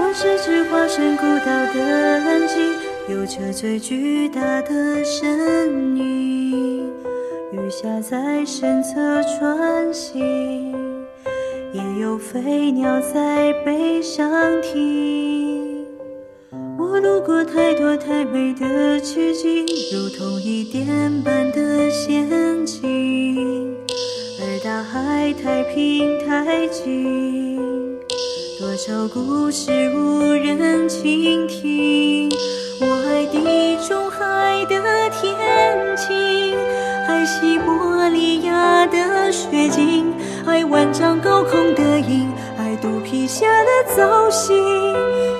我是只化身孤岛的蓝鲸，有着最巨大的身影。雨下在身侧穿行，也有飞鸟在背上停。我路过太多太美的奇景，如同一点般的仙境，而大海太平太静。多少故事无人倾听？我爱地中海的天晴，爱西伯利亚的雪景，爱万丈高空的鹰，爱肚皮下的藻荇。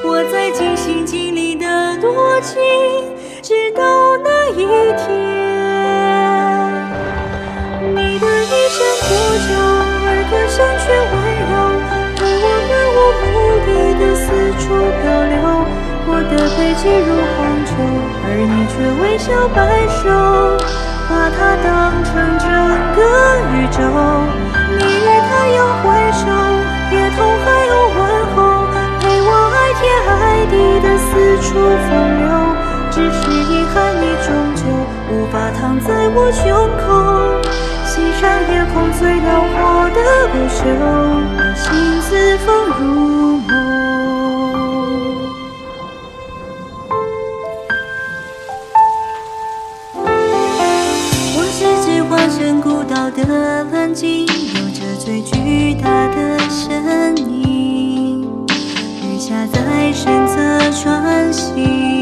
我在尽心尽力的多情，直到那一天，四处漂流，我的背脊如荒丘，而你却微笑摆首，把它当成整个宇宙。你与太阳挥手，夜空还有问候，陪我爱天爱地的四处风流。只是遗憾，你终究无法躺在我胸口，欣赏夜空最辽阔的不朽。把心我的蓝鲸，有着最巨大的身影。鱼虾在身侧穿行，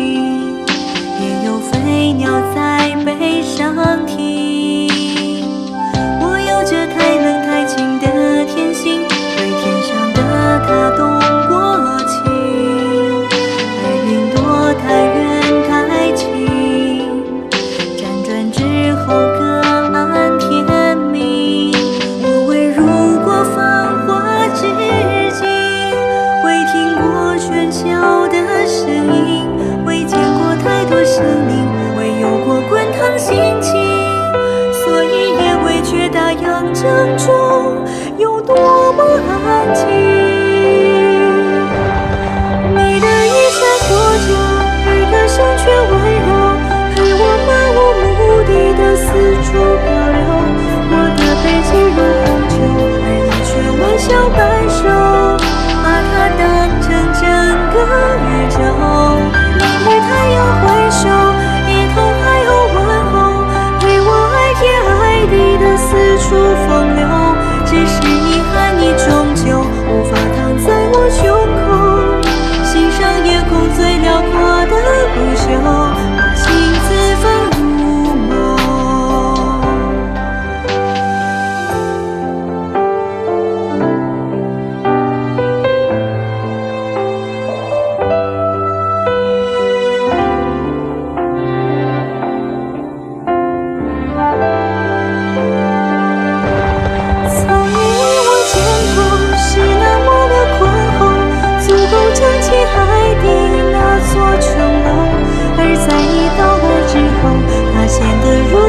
心情，所以也未觉大洋正中有多么安静。你的衣衫破旧，而歌声却温柔，陪我漫无目的的四处漂流。我的背脊如荒丘，而你却微笑摆首，把它当成整个宇宙。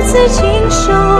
此情守。